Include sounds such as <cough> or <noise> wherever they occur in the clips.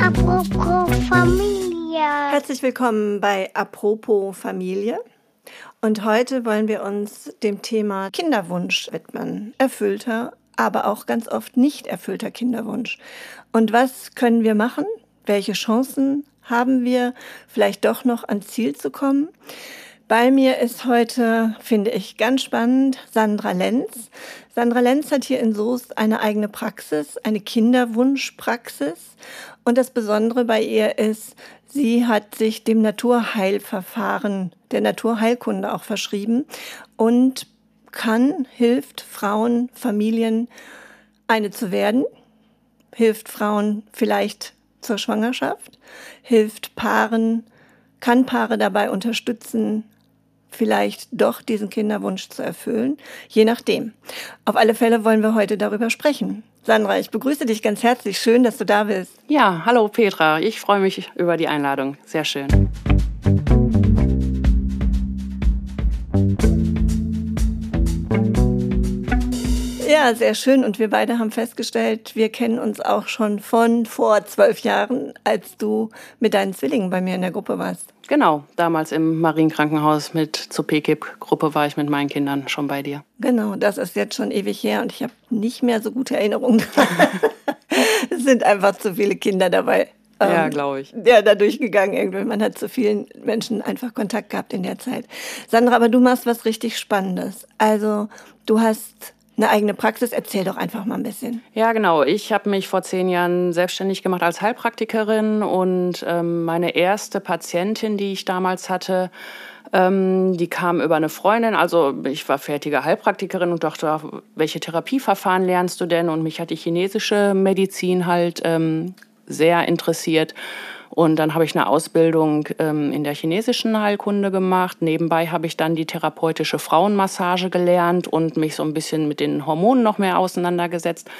Apropos Familie. Herzlich willkommen bei Apropos Familie. Und heute wollen wir uns dem Thema Kinderwunsch widmen. Erfüllter, aber auch ganz oft nicht erfüllter Kinderwunsch. Und was können wir machen? Welche Chancen haben wir, vielleicht doch noch ans Ziel zu kommen? Bei mir ist heute, finde ich, ganz spannend, Sandra Lenz. Sandra Lenz hat hier in Soest eine eigene Praxis, eine Kinderwunschpraxis. Und das Besondere bei ihr ist, sie hat sich dem Naturheilverfahren, der Naturheilkunde auch verschrieben und kann, hilft Frauen, Familien, eine zu werden, hilft Frauen vielleicht zur Schwangerschaft, hilft Paaren, kann Paare dabei unterstützen, vielleicht doch diesen Kinderwunsch zu erfüllen, je nachdem. Auf alle Fälle wollen wir heute darüber sprechen. Sandra, ich begrüße dich ganz herzlich. Schön, dass du da bist. Ja, hallo Petra. Ich freue mich über die Einladung. Sehr schön. Ja, sehr schön. Und wir beide haben festgestellt, wir kennen uns auch schon von vor zwölf Jahren, als du mit deinen Zwillingen bei mir in der Gruppe warst. Genau, damals im Marienkrankenhaus mit zur PKIP-Gruppe war ich mit meinen Kindern schon bei dir. Genau, das ist jetzt schon ewig her und ich habe nicht mehr so gute Erinnerungen. <laughs> es sind einfach zu viele Kinder dabei. Ja, glaube ich. Ja, da durchgegangen irgendwie. Man hat zu vielen Menschen einfach Kontakt gehabt in der Zeit. Sandra, aber du machst was richtig Spannendes. Also, du hast eine eigene Praxis. Erzähl doch einfach mal ein bisschen. Ja, genau. Ich habe mich vor zehn Jahren selbstständig gemacht als Heilpraktikerin und ähm, meine erste Patientin, die ich damals hatte, ähm, die kam über eine Freundin. Also ich war fertige Heilpraktikerin und dachte, welche Therapieverfahren lernst du denn? Und mich hat die chinesische Medizin halt ähm, sehr interessiert. Und dann habe ich eine Ausbildung ähm, in der chinesischen Heilkunde gemacht. Nebenbei habe ich dann die therapeutische Frauenmassage gelernt und mich so ein bisschen mit den Hormonen noch mehr auseinandergesetzt.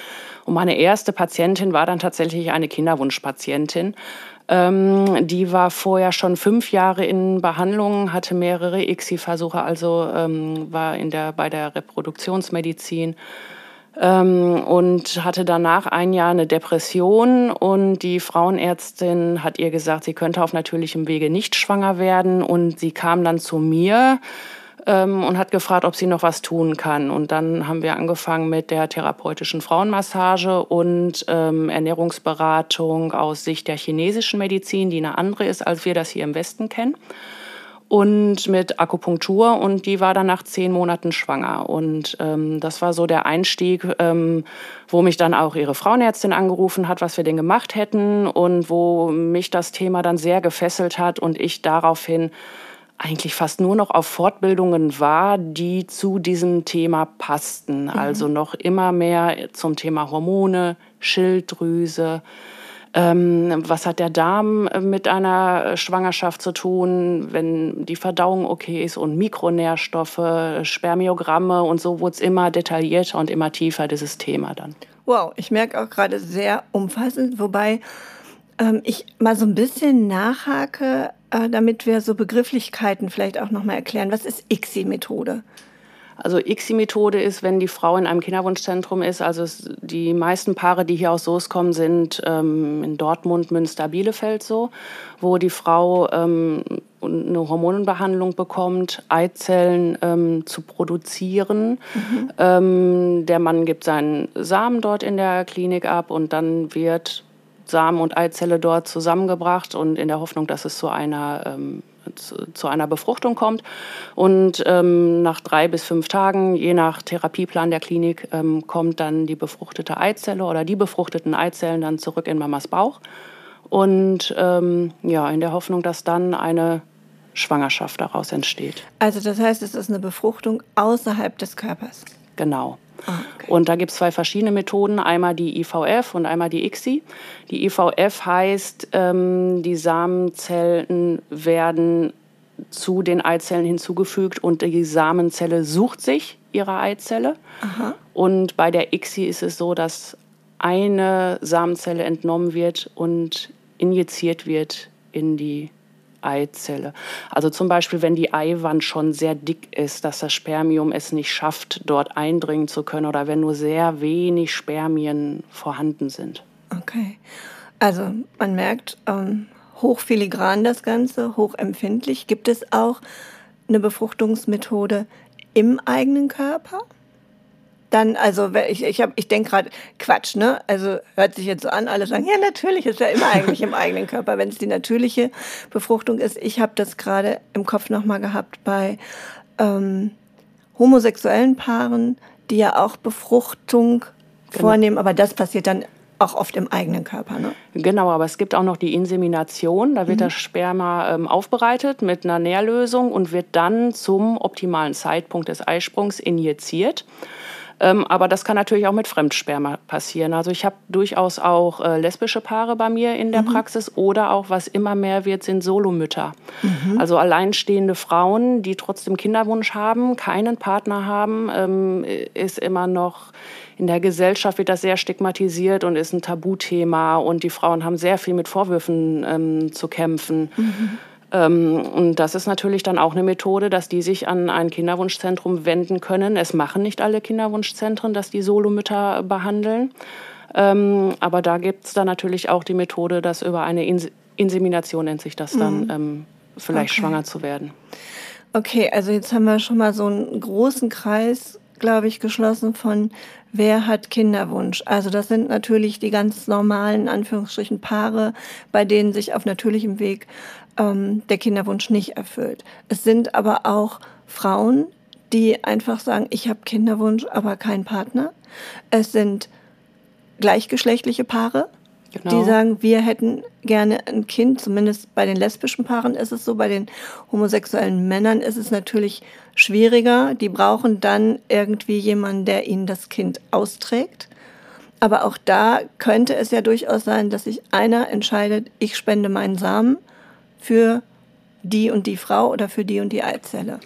Und meine erste Patientin war dann tatsächlich eine Kinderwunschpatientin. Ähm, die war vorher schon fünf Jahre in Behandlung, hatte mehrere ICSI-Versuche, also ähm, war in der, bei der Reproduktionsmedizin ähm, und hatte danach ein Jahr eine Depression. Und die Frauenärztin hat ihr gesagt, sie könnte auf natürlichem Wege nicht schwanger werden. Und sie kam dann zu mir ähm, und hat gefragt, ob sie noch was tun kann. Und dann haben wir angefangen mit der therapeutischen Frauenmassage und ähm, Ernährungsberatung aus Sicht der chinesischen Medizin, die eine andere ist, als wir das hier im Westen kennen und mit Akupunktur und die war dann nach zehn Monaten schwanger. Und ähm, das war so der Einstieg, ähm, wo mich dann auch ihre Frauenärztin angerufen hat, was wir denn gemacht hätten und wo mich das Thema dann sehr gefesselt hat und ich daraufhin eigentlich fast nur noch auf Fortbildungen war, die zu diesem Thema passten. Mhm. Also noch immer mehr zum Thema Hormone, Schilddrüse, ähm, was hat der Darm äh, mit einer Schwangerschaft zu tun, wenn die Verdauung okay ist und Mikronährstoffe, Spermiogramme und so wurde es immer detaillierter und immer tiefer, dieses Thema dann. Wow, ich merke auch gerade sehr umfassend, wobei ähm, ich mal so ein bisschen nachhake, äh, damit wir so Begrifflichkeiten vielleicht auch nochmal erklären. Was ist ICSI-Methode? Also ICSI-Methode ist, wenn die Frau in einem Kinderwunschzentrum ist. Also die meisten Paare, die hier aus Soest kommen, sind ähm, in Dortmund, Münster, Bielefeld so, wo die Frau ähm, eine Hormonbehandlung bekommt, Eizellen ähm, zu produzieren. Mhm. Ähm, der Mann gibt seinen Samen dort in der Klinik ab und dann wird Samen und Eizelle dort zusammengebracht und in der Hoffnung, dass es zu einer ähm, zu, einer Befruchtung kommt. Und ähm, nach drei bis fünf Tagen, je nach Therapieplan der Klinik, ähm, kommt dann die befruchtete Eizelle oder die befruchteten Eizellen dann zurück in Mamas Bauch. Und ähm, ja, in der Hoffnung, dass dann eine Schwangerschaft daraus entsteht. Also das heißt, es ist eine Befruchtung außerhalb des Körpers. Genau. Ah, okay. Und da gibt es zwei verschiedene Methoden, einmal die IVF und einmal die ICSI. Die IVF heißt, ähm, die Samenzellen werden zu den Eizellen hinzugefügt und die Samenzelle sucht sich ihre Eizelle. Aha. Und bei der ICSI ist es so, dass eine Samenzelle entnommen wird und injiziert wird in die Eizelle. Also zum Beispiel, wenn die Eiwand schon sehr dick ist, dass das Spermium es nicht schafft, dort eindringen zu können oder wenn nur sehr wenig Spermien vorhanden sind. Okay. Also man merkt, ähm, hochfiligran das Ganze, hochempfindlich. Gibt es auch eine Befruchtungsmethode im eigenen Körper? Dann, also ich, ich, hab, ich denke gerade, Quatsch, ne? Also hört sich jetzt so an, alle sagen, ja, natürlich ist ja immer eigentlich im eigenen Körper, wenn es die natürliche Befruchtung ist. Ich habe das gerade im Kopf nochmal gehabt bei ähm, homosexuellen Paaren, die ja auch Befruchtung genau. vornehmen, aber das passiert dann auch oft im eigenen Körper. Ne? Genau, aber es gibt auch noch die Insemination. Da wird mhm. das Sperma ähm, aufbereitet mit einer Nährlösung und wird dann zum optimalen Zeitpunkt des Eisprungs injiziert. Ähm, aber das kann natürlich auch mit Fremdsperma passieren. Also ich habe durchaus auch äh, lesbische Paare bei mir in der mhm. Praxis oder auch, was immer mehr wird, sind Solomütter. Mhm. Also alleinstehende Frauen, die trotzdem Kinderwunsch haben, keinen Partner haben, ähm, ist immer noch in der Gesellschaft wird das sehr stigmatisiert und ist ein Tabuthema und die Frauen haben sehr viel mit Vorwürfen ähm, zu kämpfen. Mhm. Ähm, und das ist natürlich dann auch eine Methode, dass die sich an ein Kinderwunschzentrum wenden können. Es machen nicht alle Kinderwunschzentren, dass die Solomütter behandeln. Ähm, aber da gibt es dann natürlich auch die Methode, dass über eine Insemination nennt sich das dann, mhm. ähm, vielleicht okay. schwanger zu werden. Okay, also jetzt haben wir schon mal so einen großen Kreis, glaube ich, geschlossen von wer hat Kinderwunsch. Also das sind natürlich die ganz normalen Anführungsstrichen Paare, bei denen sich auf natürlichem Weg ähm, der Kinderwunsch nicht erfüllt. Es sind aber auch Frauen, die einfach sagen, ich habe Kinderwunsch, aber keinen Partner. Es sind gleichgeschlechtliche Paare, genau. die sagen, wir hätten gerne ein Kind. Zumindest bei den lesbischen Paaren ist es so. Bei den homosexuellen Männern ist es natürlich schwieriger. Die brauchen dann irgendwie jemanden, der ihnen das Kind austrägt. Aber auch da könnte es ja durchaus sein, dass sich einer entscheidet, ich spende meinen Samen für die und die Frau oder für die und die Eizelle?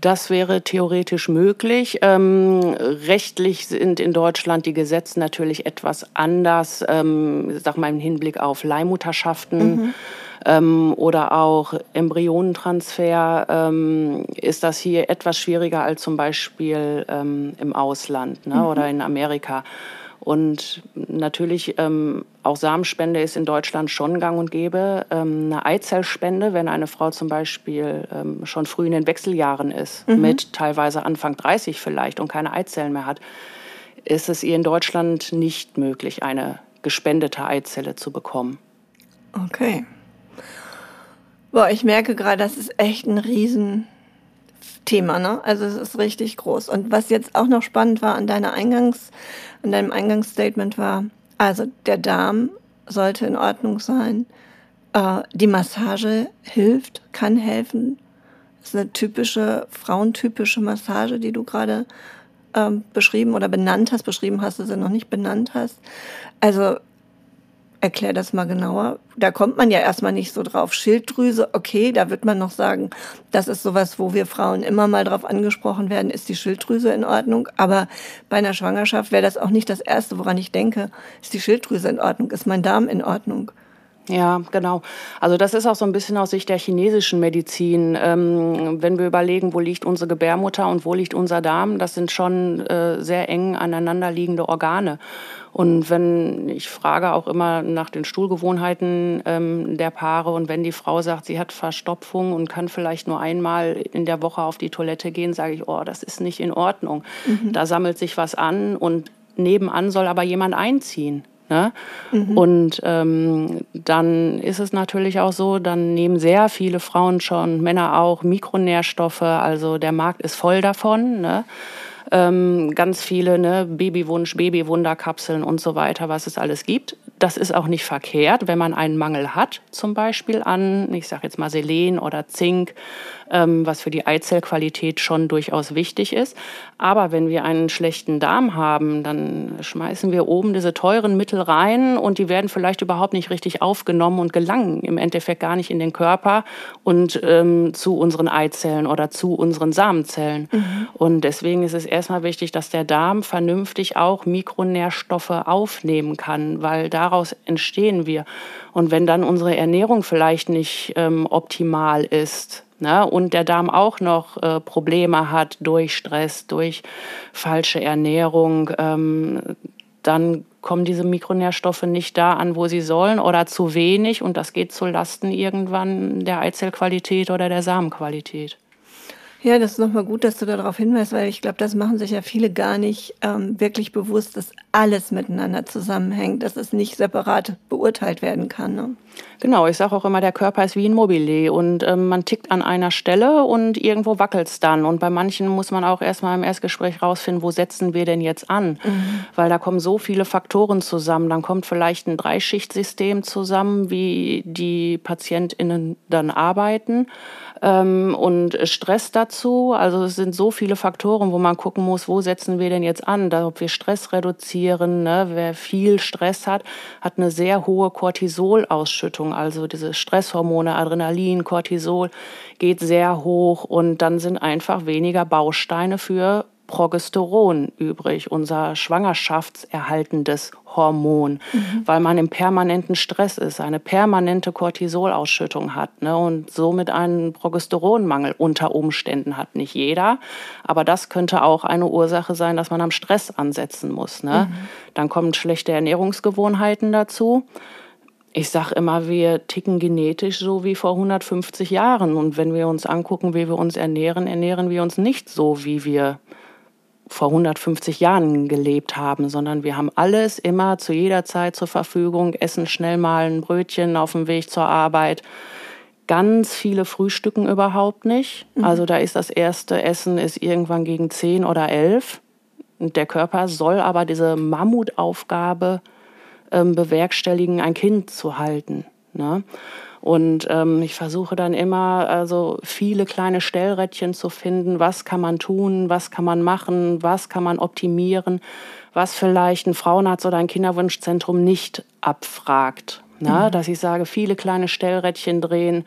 Das wäre theoretisch möglich. Ähm, rechtlich sind in Deutschland die Gesetze natürlich etwas anders, ähm, sag mal im Hinblick auf Leihmutterschaften. Mhm. Ähm, oder auch Embryonentransfer ähm, ist das hier etwas schwieriger als zum Beispiel ähm, im Ausland ne, mhm. oder in Amerika. Und natürlich ähm, auch Samenspende ist in Deutschland schon gang und gäbe. Ähm, eine Eizellspende, wenn eine Frau zum Beispiel ähm, schon früh in den Wechseljahren ist, mhm. mit teilweise Anfang 30 vielleicht und keine Eizellen mehr hat, ist es ihr in Deutschland nicht möglich, eine gespendete Eizelle zu bekommen. Okay. Boah, ich merke gerade, das ist echt ein riesen Thema, ne? Also es ist richtig groß. Und was jetzt auch noch spannend war an deiner Eingangs, an deinem Eingangsstatement war, also der Darm sollte in Ordnung sein. Äh, die Massage hilft, kann helfen. Das ist eine typische, frauentypische Massage, die du gerade ähm, beschrieben oder benannt hast. Beschrieben hast du sie noch nicht benannt hast. Also Erklär das mal genauer. Da kommt man ja erstmal nicht so drauf. Schilddrüse, okay, da wird man noch sagen, das ist sowas, wo wir Frauen immer mal drauf angesprochen werden, ist die Schilddrüse in Ordnung. Aber bei einer Schwangerschaft wäre das auch nicht das Erste, woran ich denke. Ist die Schilddrüse in Ordnung? Ist mein Darm in Ordnung? Ja, genau. Also das ist auch so ein bisschen aus Sicht der chinesischen Medizin. Ähm, wenn wir überlegen, wo liegt unsere Gebärmutter und wo liegt unser Darm, das sind schon äh, sehr eng aneinanderliegende Organe. Und wenn ich frage auch immer nach den Stuhlgewohnheiten ähm, der Paare und wenn die Frau sagt, sie hat Verstopfung und kann vielleicht nur einmal in der Woche auf die Toilette gehen, sage ich, oh, das ist nicht in Ordnung. Mhm. Da sammelt sich was an und nebenan soll aber jemand einziehen. Ne? Mhm. Und ähm, dann ist es natürlich auch so, dann nehmen sehr viele Frauen schon, Männer auch, Mikronährstoffe. Also der Markt ist voll davon. Ne? Ähm, ganz viele ne, Babywunsch, Babywunderkapseln und so weiter, was es alles gibt. Das ist auch nicht verkehrt, wenn man einen Mangel hat, zum Beispiel an, ich sage jetzt mal Selen oder Zink ähm, was für die Eizellqualität schon durchaus wichtig ist. Aber wenn wir einen schlechten Darm haben, dann schmeißen wir oben diese teuren Mittel rein und die werden vielleicht überhaupt nicht richtig aufgenommen und gelangen im Endeffekt gar nicht in den Körper und ähm, zu unseren Eizellen oder zu unseren Samenzellen. Mhm. Und deswegen ist es erstmal wichtig, dass der Darm vernünftig auch Mikronährstoffe aufnehmen kann, weil da daraus entstehen wir. Und wenn dann unsere Ernährung vielleicht nicht ähm, optimal ist, Ne? Und der Darm auch noch äh, Probleme hat durch Stress, durch falsche Ernährung, ähm, dann kommen diese Mikronährstoffe nicht da an, wo sie sollen oder zu wenig und das geht zu Lasten irgendwann der Eizellqualität oder der Samenqualität. Ja, das ist nochmal gut, dass du darauf hinweist, weil ich glaube, das machen sich ja viele gar nicht ähm, wirklich bewusst, dass alles miteinander zusammenhängt, dass es nicht separat beurteilt werden kann. Ne? Genau, ich sage auch immer, der Körper ist wie ein Mobile und ähm, man tickt an einer Stelle und irgendwo wackelt es dann. Und bei manchen muss man auch erstmal im Erstgespräch rausfinden, wo setzen wir denn jetzt an? Mhm. Weil da kommen so viele Faktoren zusammen. Dann kommt vielleicht ein Dreischichtsystem zusammen, wie die PatientInnen dann arbeiten ähm, und Stress dazu. Also es sind so viele Faktoren, wo man gucken muss, wo setzen wir denn jetzt an, da, ob wir Stress reduzieren. Ne? Wer viel Stress hat, hat eine sehr hohe Cortisolausschüttung, also diese Stresshormone, Adrenalin, Cortisol geht sehr hoch und dann sind einfach weniger Bausteine für Progesteron übrig, unser schwangerschaftserhaltendes Hormon, mhm. weil man im permanenten Stress ist, eine permanente Cortisolausschüttung hat ne, und somit einen Progesteronmangel unter Umständen hat. Nicht jeder, aber das könnte auch eine Ursache sein, dass man am Stress ansetzen muss. Ne? Mhm. Dann kommen schlechte Ernährungsgewohnheiten dazu. Ich sage immer, wir ticken genetisch so wie vor 150 Jahren. Und wenn wir uns angucken, wie wir uns ernähren, ernähren wir uns nicht so, wie wir vor 150 Jahren gelebt haben, sondern wir haben alles immer zu jeder Zeit zur Verfügung, essen schnell mal ein Brötchen auf dem Weg zur Arbeit. Ganz viele frühstücken überhaupt nicht. Mhm. Also da ist das erste Essen ist irgendwann gegen 10 oder 11. Und der Körper soll aber diese Mammutaufgabe ähm, bewerkstelligen, ein Kind zu halten. Ne? Und ähm, ich versuche dann immer, also viele kleine Stellrädchen zu finden. Was kann man tun? Was kann man machen? Was kann man optimieren? Was vielleicht ein Frauenarzt oder ein Kinderwunschzentrum nicht abfragt. Na, mhm. Dass ich sage, viele kleine Stellrädchen drehen.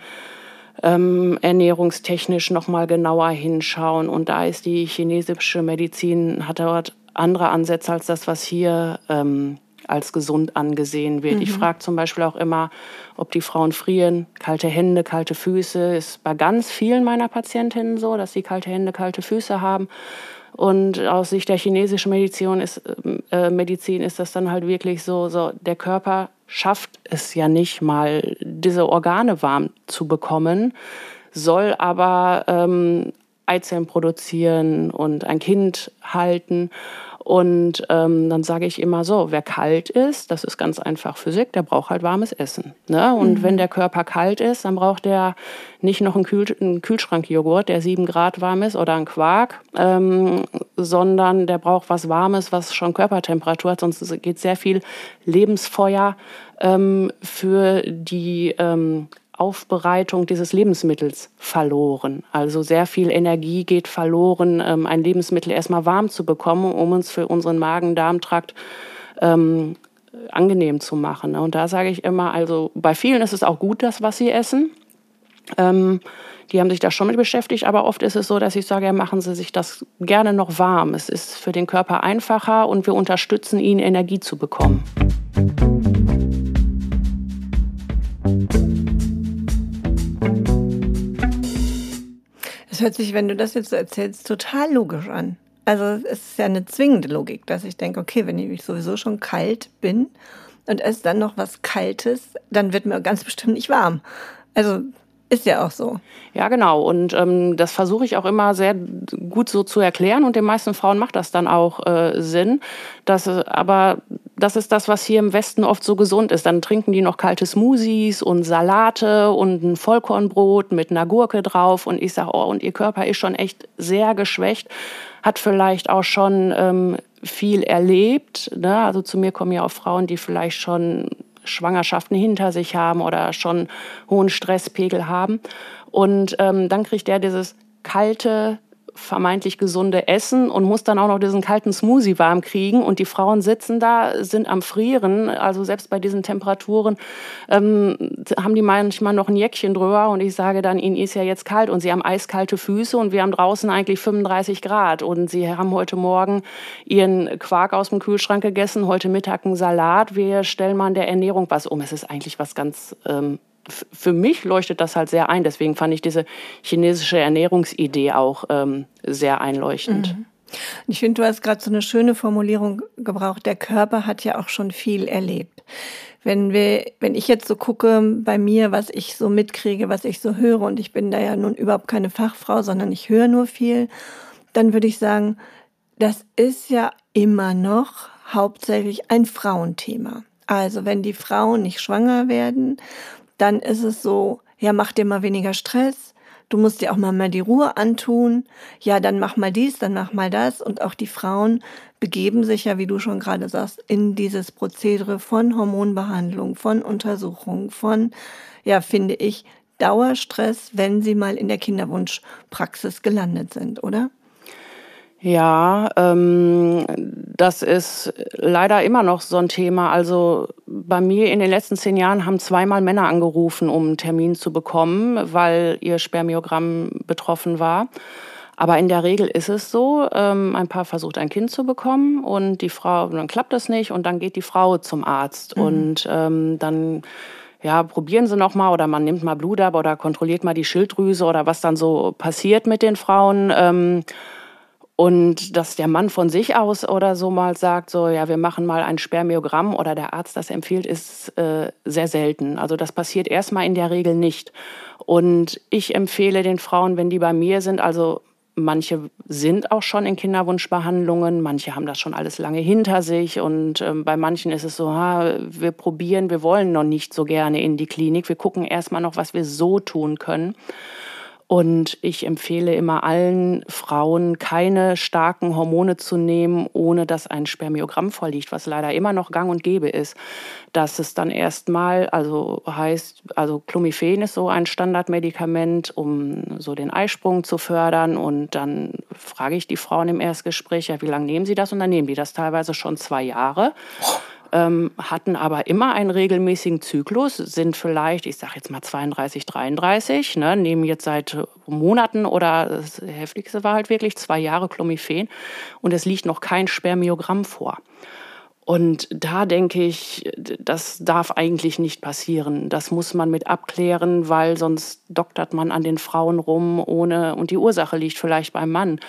Ähm, ernährungstechnisch noch mal genauer hinschauen. Und da ist die chinesische Medizin, hat dort andere Ansätze als das, was hier ähm, als gesund angesehen wird. Mhm. Ich frage zum Beispiel auch immer, ob die Frauen frieren. Kalte Hände, kalte Füße ist bei ganz vielen meiner Patientinnen so, dass sie kalte Hände, kalte Füße haben. Und aus Sicht der chinesischen Medizin ist, äh, Medizin ist das dann halt wirklich so, so, der Körper schafft es ja nicht mal, diese Organe warm zu bekommen, soll aber ähm, Eizellen produzieren und ein Kind halten. Und ähm, dann sage ich immer so, wer kalt ist, das ist ganz einfach Physik, der braucht halt warmes Essen. Ne? Und mhm. wenn der Körper kalt ist, dann braucht der nicht noch einen, Kühl einen Kühlschrankjoghurt, der sieben Grad warm ist oder einen Quark, ähm, sondern der braucht was Warmes, was schon Körpertemperatur hat. Sonst geht sehr viel Lebensfeuer ähm, für die ähm, Aufbereitung dieses Lebensmittels verloren. Also sehr viel Energie geht verloren, ähm, ein Lebensmittel erstmal warm zu bekommen, um uns für unseren Magen-Darm-Trakt ähm, angenehm zu machen. Und da sage ich immer, also bei vielen ist es auch gut, das, was sie essen. Ähm, die haben sich da schon mit beschäftigt, aber oft ist es so, dass ich sage, ja, machen Sie sich das gerne noch warm. Es ist für den Körper einfacher und wir unterstützen ihn, Energie zu bekommen. Hört sich, wenn du das jetzt so erzählst, total logisch an. Also es ist ja eine zwingende Logik, dass ich denke, okay, wenn ich sowieso schon kalt bin und esse dann noch was Kaltes, dann wird mir ganz bestimmt nicht warm. Also ist ja auch so. Ja, genau. Und ähm, das versuche ich auch immer sehr gut so zu erklären. Und den meisten Frauen macht das dann auch äh, Sinn. Dass, aber das ist das, was hier im Westen oft so gesund ist. Dann trinken die noch kalte Smoothies und Salate und ein Vollkornbrot mit einer Gurke drauf. Und ich sage, oh, und ihr Körper ist schon echt sehr geschwächt, hat vielleicht auch schon ähm, viel erlebt. Ne? Also zu mir kommen ja auch Frauen, die vielleicht schon Schwangerschaften hinter sich haben oder schon hohen Stresspegel haben. Und ähm, dann kriegt er dieses kalte vermeintlich gesunde Essen und muss dann auch noch diesen kalten Smoothie warm kriegen. Und die Frauen sitzen da, sind am Frieren. Also selbst bei diesen Temperaturen ähm, haben die manchmal noch ein Jäckchen drüber. Und ich sage dann, ihnen ist ja jetzt kalt und sie haben eiskalte Füße und wir haben draußen eigentlich 35 Grad. Und sie haben heute Morgen ihren Quark aus dem Kühlschrank gegessen, heute Mittag einen Salat. Wir stellen mal in der Ernährung was um. Es ist eigentlich was ganz ähm, für mich leuchtet das halt sehr ein. Deswegen fand ich diese chinesische Ernährungsidee auch ähm, sehr einleuchtend. Mhm. Ich finde, du hast gerade so eine schöne Formulierung gebraucht. Der Körper hat ja auch schon viel erlebt. Wenn wir, wenn ich jetzt so gucke bei mir, was ich so mitkriege, was ich so höre, und ich bin da ja nun überhaupt keine Fachfrau, sondern ich höre nur viel, dann würde ich sagen, das ist ja immer noch hauptsächlich ein Frauenthema. Also wenn die Frauen nicht schwanger werden, dann ist es so, ja, mach dir mal weniger Stress. Du musst dir auch mal, mal die Ruhe antun. Ja, dann mach mal dies, dann mach mal das. Und auch die Frauen begeben sich ja, wie du schon gerade sagst, in dieses Prozedere von Hormonbehandlung, von Untersuchung, von, ja, finde ich, Dauerstress, wenn sie mal in der Kinderwunschpraxis gelandet sind, oder? Ja, ähm, das ist leider immer noch so ein Thema. Also bei mir in den letzten zehn Jahren haben zweimal Männer angerufen, um einen Termin zu bekommen, weil ihr Spermiogramm betroffen war. Aber in der Regel ist es so, ähm, ein Paar versucht ein Kind zu bekommen und die Frau, dann klappt das nicht und dann geht die Frau zum Arzt mhm. und ähm, dann ja, probieren Sie noch mal oder man nimmt mal Blut ab oder kontrolliert mal die Schilddrüse oder was dann so passiert mit den Frauen. Ähm, und dass der Mann von sich aus oder so mal sagt, so ja, wir machen mal ein Spermiogramm oder der Arzt das empfiehlt, ist äh, sehr selten. Also das passiert erstmal in der Regel nicht. Und ich empfehle den Frauen, wenn die bei mir sind, also manche sind auch schon in Kinderwunschbehandlungen, manche haben das schon alles lange hinter sich und ähm, bei manchen ist es so, ha, wir probieren, wir wollen noch nicht so gerne in die Klinik, wir gucken erstmal noch, was wir so tun können. Und ich empfehle immer allen Frauen, keine starken Hormone zu nehmen, ohne dass ein Spermiogramm vorliegt, was leider immer noch gang und gäbe ist. Dass es dann erstmal, also heißt, also Clomiphen ist so ein Standardmedikament, um so den Eisprung zu fördern. Und dann frage ich die Frauen im Erstgespräch, ja, wie lange nehmen sie das? Und dann nehmen die das teilweise schon zwei Jahre ähm, hatten aber immer einen regelmäßigen Zyklus, sind vielleicht, ich sage jetzt mal 32, 33, ne, nehmen jetzt seit Monaten oder das heftigste war halt wirklich zwei Jahre Clomiphen und es liegt noch kein Spermiogramm vor. Und da denke ich, das darf eigentlich nicht passieren. Das muss man mit abklären, weil sonst doktert man an den Frauen rum ohne, und die Ursache liegt vielleicht beim Mann.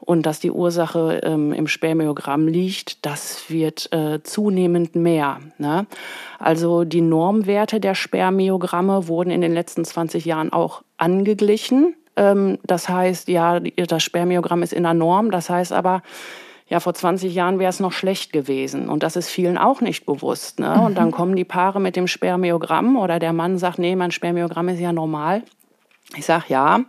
Und dass die Ursache ähm, im Spermiogramm liegt, das wird äh, zunehmend mehr. Ne? Also die Normwerte der Spermiogramme wurden in den letzten 20 Jahren auch angeglichen. Ähm, das heißt, ja, das Spermiogramm ist in der Norm. Das heißt aber, ja, vor 20 Jahren wäre es noch schlecht gewesen. Und das ist vielen auch nicht bewusst. Ne? Mhm. Und dann kommen die Paare mit dem Spermiogramm oder der Mann sagt, nee, mein Spermiogramm ist ja normal. Ich sage, ja,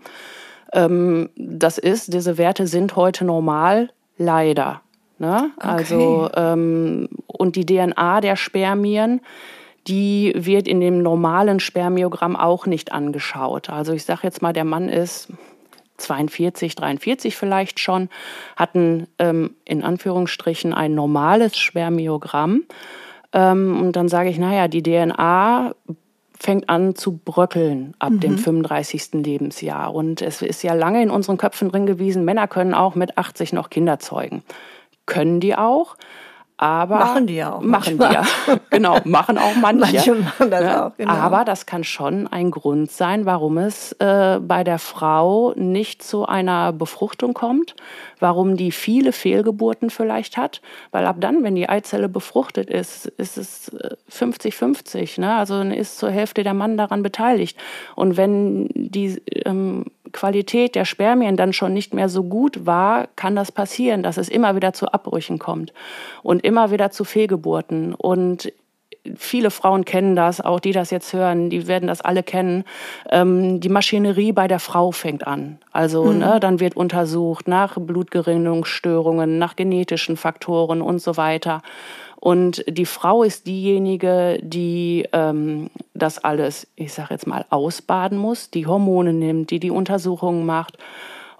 ähm, das ist, diese Werte sind heute normal, leider. Ne? Okay. Also, ähm, und die DNA der Spermien, die wird in dem normalen Spermiogramm auch nicht angeschaut. Also ich sage jetzt mal, der Mann ist 42, 43 vielleicht schon, hatten ähm, in Anführungsstrichen ein normales Spermiogramm. Ähm, und dann sage ich, naja, die DNA fängt an zu bröckeln ab mhm. dem 35. Lebensjahr. Und es ist ja lange in unseren Köpfen drin gewesen, Männer können auch mit 80 noch Kinder zeugen. Können die auch? Aber machen die ja auch. Machen manchmal. die ja. <laughs> Genau, machen auch manche. manche machen das ja, auch, genau. Aber das kann schon ein Grund sein, warum es äh, bei der Frau nicht zu einer Befruchtung kommt, warum die viele Fehlgeburten vielleicht hat. Weil ab dann, wenn die Eizelle befruchtet ist, ist es 50-50. Äh, ne? Also dann ist zur Hälfte der Mann daran beteiligt. Und wenn die ähm, Qualität der Spermien dann schon nicht mehr so gut war, kann das passieren, dass es immer wieder zu Abbrüchen kommt und immer wieder zu Fehlgeburten. Und viele Frauen kennen das, auch die das jetzt hören, die werden das alle kennen. Ähm, die Maschinerie bei der Frau fängt an. Also mhm. ne, dann wird untersucht nach Blutgerinnungsstörungen, nach genetischen Faktoren und so weiter. Und die Frau ist diejenige, die ähm, das alles, ich sage jetzt mal, ausbaden muss, die Hormone nimmt, die die Untersuchungen macht.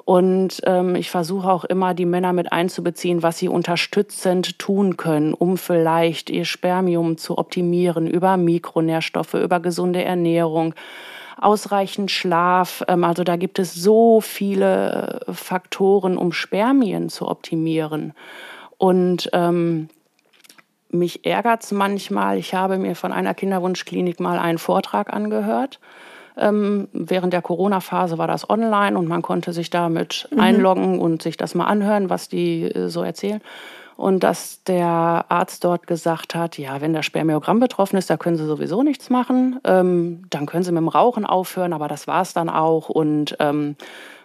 Und ähm, ich versuche auch immer, die Männer mit einzubeziehen, was sie unterstützend tun können, um vielleicht ihr Spermium zu optimieren über Mikronährstoffe, über gesunde Ernährung, ausreichend Schlaf. Ähm, also da gibt es so viele Faktoren, um Spermien zu optimieren. Und ähm, mich ärgert es manchmal. Ich habe mir von einer Kinderwunschklinik mal einen Vortrag angehört ähm, während der Corona-Phase war das online und man konnte sich damit mhm. einloggen und sich das mal anhören, was die äh, so erzählen. Und dass der Arzt dort gesagt hat, ja, wenn der Spermiogramm betroffen ist, da können Sie sowieso nichts machen. Ähm, dann können Sie mit dem Rauchen aufhören, aber das war es dann auch. Und ähm,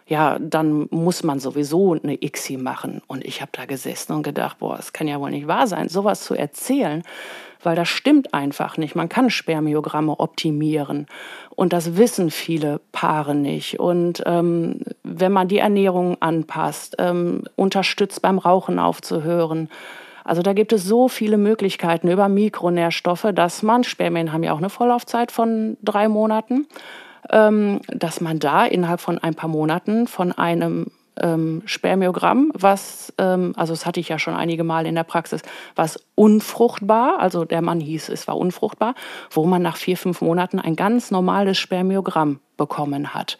ja, dann muss man sowieso eine ICSI machen. Und ich habe da gesessen und gedacht, boah, es kann ja wohl nicht wahr sein, sowas zu erzählen weil das stimmt einfach nicht. Man kann Spermiogramme optimieren und das wissen viele Paare nicht. Und ähm, wenn man die Ernährung anpasst, ähm, unterstützt beim Rauchen aufzuhören, also da gibt es so viele Möglichkeiten über Mikronährstoffe, dass man, Spermien haben ja auch eine Vorlaufzeit von drei Monaten, ähm, dass man da innerhalb von ein paar Monaten von einem ähm, Spermiogramm, was, ähm, also das hatte ich ja schon einige Mal in der Praxis, was unfruchtbar, also der Mann hieß, es war unfruchtbar, wo man nach vier, fünf Monaten ein ganz normales Spermiogramm bekommen hat.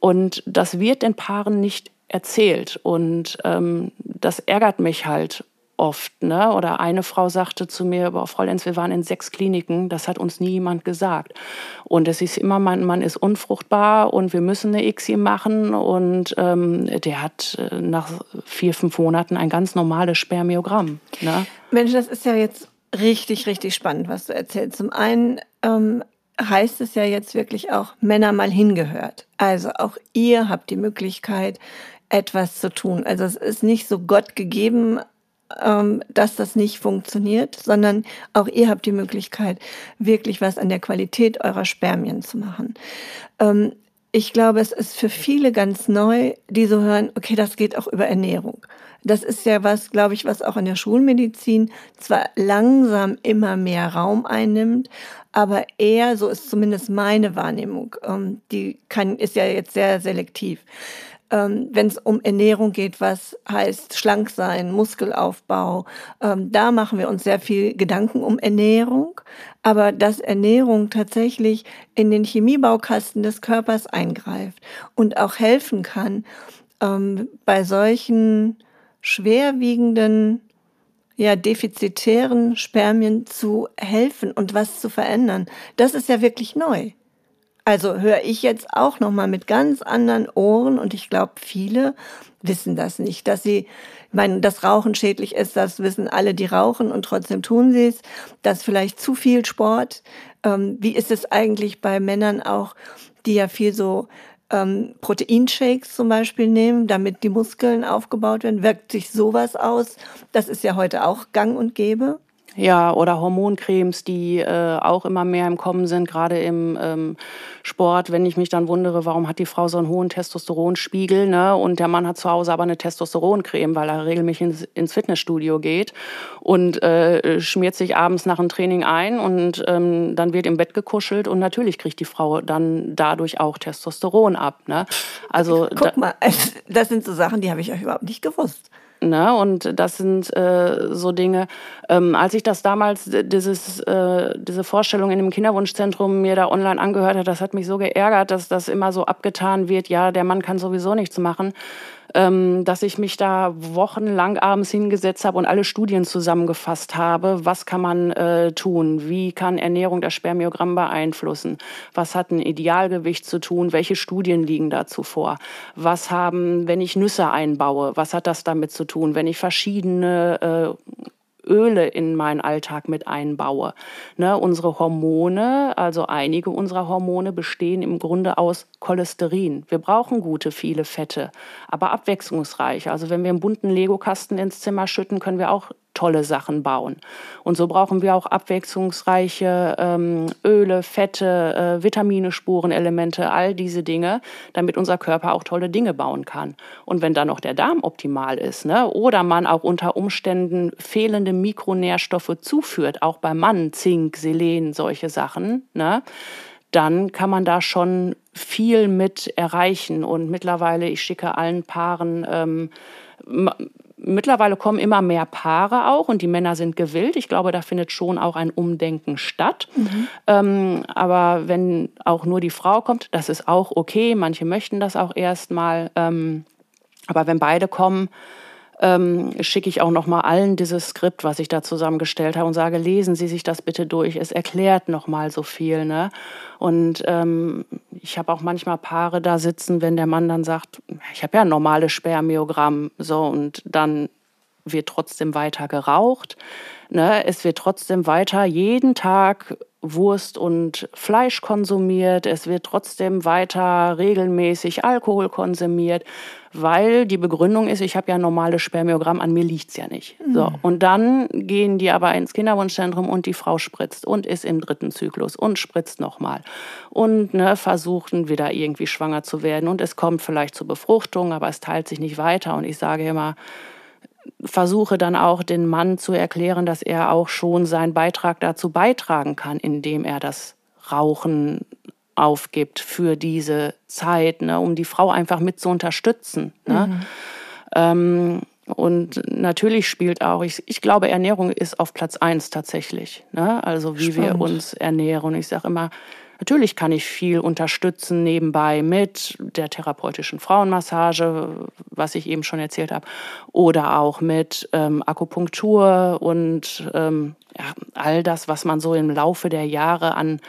Und das wird den Paaren nicht erzählt und ähm, das ärgert mich halt oft. Ne? Oder eine Frau sagte zu mir, boah, Frau Lenz, wir waren in sechs Kliniken, das hat uns nie jemand gesagt. Und es ist immer, man, man ist unfruchtbar und wir müssen eine ICSI machen. Und ähm, der hat äh, nach vier, fünf Monaten ein ganz normales Spermiogramm. Ne? Mensch, das ist ja jetzt richtig, richtig spannend, was du erzählst. Zum einen ähm, heißt es ja jetzt wirklich auch Männer mal hingehört. Also auch ihr habt die Möglichkeit, etwas zu tun. Also es ist nicht so Gott gegeben, dass das nicht funktioniert, sondern auch ihr habt die Möglichkeit, wirklich was an der Qualität eurer Spermien zu machen. Ähm, ich glaube, es ist für viele ganz neu, die so hören, okay, das geht auch über Ernährung. Das ist ja was, glaube ich, was auch in der Schulmedizin zwar langsam immer mehr Raum einnimmt, aber eher, so ist zumindest meine Wahrnehmung, ähm, die kann, ist ja jetzt sehr selektiv ähm, wenn es um Ernährung geht, was heißt schlank sein, Muskelaufbau. Ähm, da machen wir uns sehr viel Gedanken um Ernährung, aber dass Ernährung tatsächlich in den Chemiebaukasten des Körpers eingreift und auch helfen kann, ähm, bei solchen schwerwiegenden ja, defizitären Spermien zu helfen und was zu verändern. Das ist ja wirklich neu. Also höre ich jetzt auch noch mal mit ganz anderen Ohren und ich glaube, viele wissen das nicht, dass sie, ich meine, dass Rauchen schädlich ist, das wissen alle, die rauchen und trotzdem tun sie es. Dass vielleicht zu viel Sport. Ähm, wie ist es eigentlich bei Männern auch, die ja viel so ähm, Proteinshakes zum Beispiel nehmen, damit die Muskeln aufgebaut werden? Wirkt sich sowas aus? Das ist ja heute auch gang und gäbe. Ja, oder Hormoncremes, die äh, auch immer mehr im Kommen sind, gerade im ähm, Sport. Wenn ich mich dann wundere, warum hat die Frau so einen hohen Testosteronspiegel, ne? Und der Mann hat zu Hause aber eine Testosteroncreme, weil er regelmäßig ins, ins Fitnessstudio geht und äh, schmiert sich abends nach dem Training ein und ähm, dann wird im Bett gekuschelt und natürlich kriegt die Frau dann dadurch auch Testosteron ab. Ne? Also guck mal, <laughs> das sind so Sachen, die habe ich euch überhaupt nicht gewusst. Ne? Und das sind äh, so Dinge, ähm, als ich das damals, dieses, äh, diese Vorstellung in dem Kinderwunschzentrum mir da online angehört hat, das hat mich so geärgert, dass das immer so abgetan wird, ja, der Mann kann sowieso nichts machen ähm, dass ich mich da wochenlang abends hingesetzt habe und alle Studien zusammengefasst habe. Was kann man äh, tun? Wie kann Ernährung das Spermiogramm beeinflussen? Was hat ein Idealgewicht zu tun? Welche Studien liegen dazu vor? Was haben, wenn ich Nüsse einbaue, was hat das damit zu tun? Wenn ich verschiedene äh, Öle in meinen Alltag mit einbaue. Ne, unsere Hormone, also einige unserer Hormone bestehen im Grunde aus Cholesterin. Wir brauchen gute, viele Fette, aber abwechslungsreich. Also wenn wir einen bunten Lego-Kasten ins Zimmer schütten, können wir auch tolle Sachen bauen. Und so brauchen wir auch abwechslungsreiche ähm, Öle, Fette, äh, Vitamine, Spurenelemente, all diese Dinge, damit unser Körper auch tolle Dinge bauen kann. Und wenn dann noch der Darm optimal ist, ne, oder man auch unter Umständen fehlende Mikronährstoffe zuführt, auch beim Mann, Zink, Selen, solche Sachen, ne, dann kann man da schon viel mit erreichen. Und mittlerweile, ich schicke allen Paaren ähm, mittlerweile kommen immer mehr Paare auch und die Männer sind gewillt. Ich glaube, da findet schon auch ein Umdenken statt. Mhm. Ähm, aber wenn auch nur die Frau kommt, das ist auch okay. Manche möchten das auch erstmal. Ähm, aber wenn beide kommen, ähm, schicke ich auch noch mal allen dieses Skript, was ich da zusammengestellt habe und sage, lesen Sie sich das bitte durch. Es erklärt noch mal so viel. Ne? Und ähm, ich habe auch manchmal Paare da sitzen, wenn der Mann dann sagt, ich habe ja ein normales Spermiogramm, so und dann wird trotzdem weiter geraucht. Ne? Es wird trotzdem weiter jeden Tag Wurst und Fleisch konsumiert. Es wird trotzdem weiter regelmäßig Alkohol konsumiert, weil die Begründung ist, ich habe ja ein normales Spermiogramm, an mir liegt's ja nicht. Mhm. So, und dann gehen die aber ins Kinderwunschzentrum und die Frau spritzt und ist im dritten Zyklus und spritzt nochmal und ne, versuchen wieder irgendwie schwanger zu werden und es kommt vielleicht zur Befruchtung, aber es teilt sich nicht weiter und ich sage immer, versuche dann auch den Mann zu erklären, dass er auch schon seinen Beitrag dazu beitragen kann, indem er das Rauchen aufgibt für diese Zeit, ne, um die Frau einfach mit zu unterstützen. Ne? Mhm. Ähm, und natürlich spielt auch, ich, ich glaube, Ernährung ist auf Platz eins tatsächlich. Ne? Also wie Spannend. wir uns ernähren. Und ich sage immer, Natürlich kann ich viel unterstützen nebenbei mit der therapeutischen Frauenmassage, was ich eben schon erzählt habe, oder auch mit ähm, Akupunktur und ähm, ja, all das, was man so im Laufe der Jahre an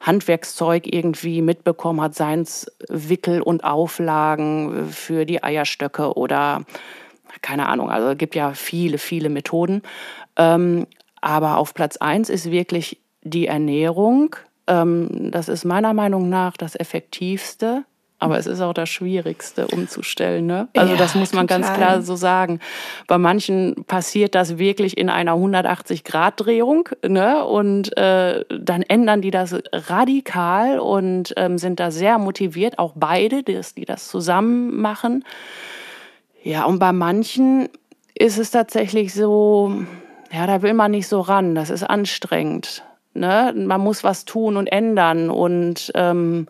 Handwerkszeug irgendwie mitbekommen hat, seien es Wickel und Auflagen für die Eierstöcke oder keine Ahnung, also es gibt ja viele, viele Methoden. Ähm, aber auf Platz eins ist wirklich die Ernährung, ähm, das ist meiner Meinung nach das Effektivste. Aber es ist auch das Schwierigste umzustellen. Ne? Also ja, das muss man total. ganz klar so sagen. Bei manchen passiert das wirklich in einer 180-Grad-Drehung. Ne? Und äh, dann ändern die das radikal und ähm, sind da sehr motiviert, auch beide, die, die das zusammen machen. Ja, und bei manchen ist es tatsächlich so, ja, da will man nicht so ran. Das ist anstrengend. Ne? Man muss was tun und ändern. Und ähm,